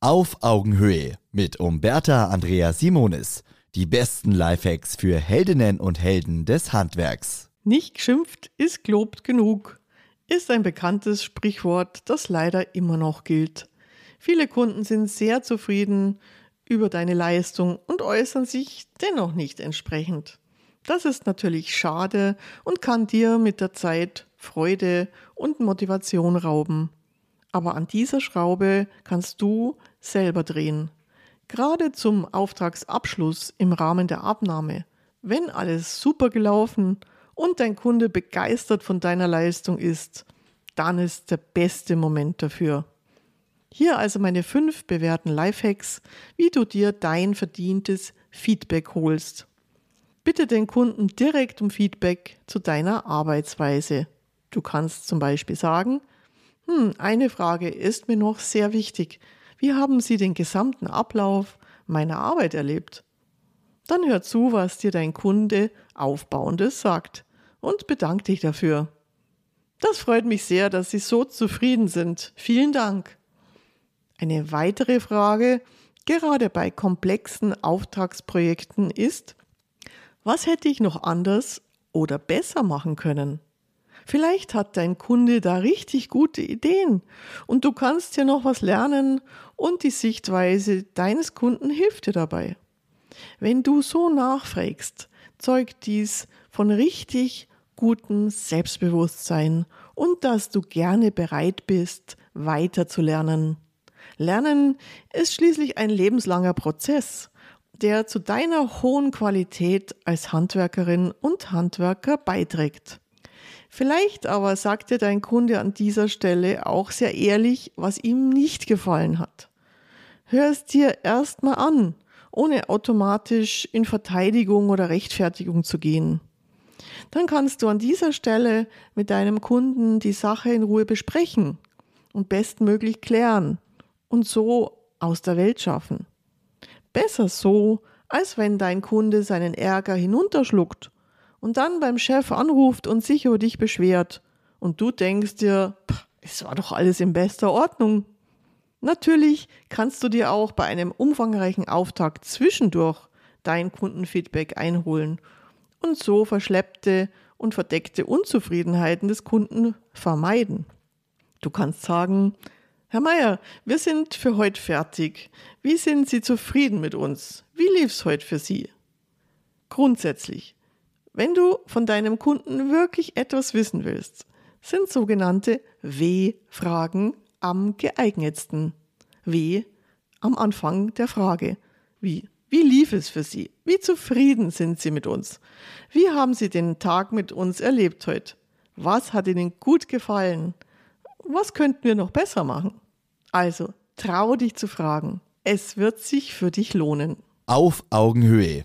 Auf Augenhöhe mit Umberta Andrea Simonis. Die besten Lifehacks für Heldinnen und Helden des Handwerks. Nicht geschimpft ist gelobt genug. Ist ein bekanntes Sprichwort, das leider immer noch gilt. Viele Kunden sind sehr zufrieden über deine Leistung und äußern sich dennoch nicht entsprechend. Das ist natürlich schade und kann dir mit der Zeit Freude und Motivation rauben. Aber an dieser Schraube kannst du selber drehen. Gerade zum Auftragsabschluss im Rahmen der Abnahme, wenn alles super gelaufen und dein Kunde begeistert von deiner Leistung ist, dann ist der beste Moment dafür. Hier also meine fünf bewährten Lifehacks, wie du dir dein verdientes Feedback holst. Bitte den Kunden direkt um Feedback zu deiner Arbeitsweise. Du kannst zum Beispiel sagen, hm, eine Frage ist mir noch sehr wichtig. Wie haben Sie den gesamten Ablauf meiner Arbeit erlebt? Dann hör zu, was dir dein Kunde Aufbauendes sagt und bedank dich dafür. Das freut mich sehr, dass Sie so zufrieden sind. Vielen Dank. Eine weitere Frage, gerade bei komplexen Auftragsprojekten, ist, was hätte ich noch anders oder besser machen können? Vielleicht hat dein Kunde da richtig gute Ideen und du kannst hier noch was lernen und die Sichtweise deines Kunden hilft dir dabei. Wenn du so nachfragst, zeugt dies von richtig gutem Selbstbewusstsein und dass du gerne bereit bist, weiterzulernen. Lernen ist schließlich ein lebenslanger Prozess, der zu deiner hohen Qualität als Handwerkerin und Handwerker beiträgt. Vielleicht aber sagt dir dein Kunde an dieser Stelle auch sehr ehrlich, was ihm nicht gefallen hat. Hör es dir erstmal an, ohne automatisch in Verteidigung oder Rechtfertigung zu gehen. Dann kannst du an dieser Stelle mit deinem Kunden die Sache in Ruhe besprechen und bestmöglich klären und so aus der Welt schaffen. Besser so, als wenn dein Kunde seinen Ärger hinunterschluckt und dann beim Chef anruft und sich über dich beschwert und du denkst dir, es war doch alles in bester Ordnung. Natürlich kannst du dir auch bei einem umfangreichen Auftakt zwischendurch dein Kundenfeedback einholen und so verschleppte und verdeckte Unzufriedenheiten des Kunden vermeiden. Du kannst sagen, Herr Meier, wir sind für heute fertig. Wie sind Sie zufrieden mit uns? Wie lief's heute für Sie? Grundsätzlich wenn du von deinem Kunden wirklich etwas wissen willst, sind sogenannte W-Fragen am geeignetsten. W am Anfang der Frage. Wie? Wie lief es für Sie? Wie zufrieden sind Sie mit uns? Wie haben Sie den Tag mit uns erlebt heute? Was hat Ihnen gut gefallen? Was könnten wir noch besser machen? Also, trau dich zu fragen. Es wird sich für dich lohnen. Auf Augenhöhe